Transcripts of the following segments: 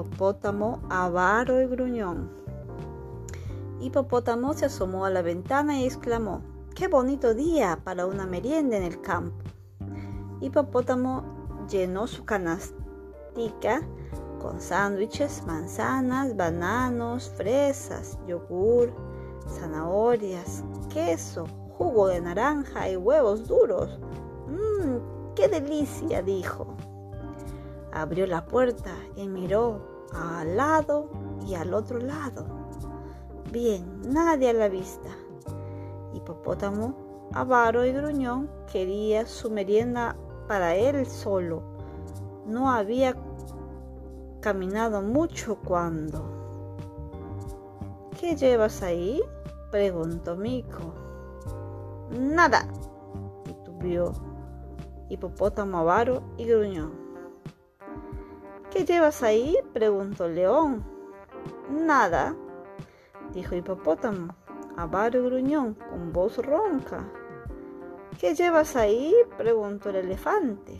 hipopótamo avaro y gruñón. Hipopótamo se asomó a la ventana y exclamó, ¡Qué bonito día para una merienda en el campo! Hipopótamo llenó su canastica con sándwiches, manzanas, bananos, fresas, yogur, zanahorias, queso, jugo de naranja y huevos duros. ¡Mmm, qué delicia! dijo. Abrió la puerta y miró al lado y al otro lado. Bien, nadie a la vista. Hipopótamo, avaro y gruñón quería su merienda para él solo. No había caminado mucho cuando. ¿Qué llevas ahí? preguntó Mico. Nada, titubeó Hipopótamo, avaro y gruñón. ¿Qué llevas ahí? preguntó León. Nada, dijo Hipopótamo, avaro gruñón, con voz ronca. ¿Qué llevas ahí? preguntó el elefante.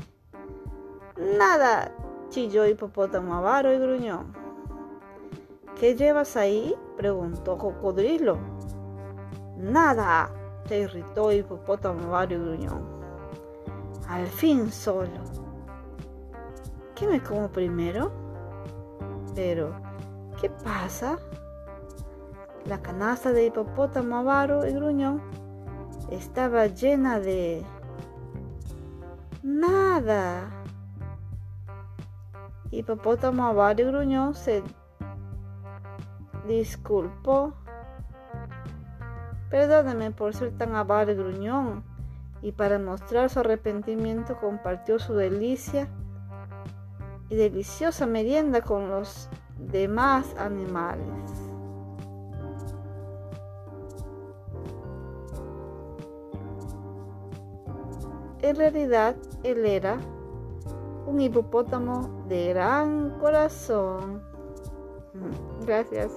Nada, chilló Hipopótamo, avaro y gruñón. ¿Qué llevas ahí? preguntó Cocodrilo. Nada, se irritó Hipopótamo, avaro y gruñón. Al fin solo. ¿Qué me como primero? Pero, ¿qué pasa? La canasta de hipopótamo avaro y gruñón estaba llena de... Nada. Hipopótamo avaro y gruñón se disculpó. Perdóneme por ser tan avaro y gruñón. Y para mostrar su arrepentimiento compartió su delicia y deliciosa merienda con los demás animales. En realidad, él era un hipopótamo de gran corazón. Gracias.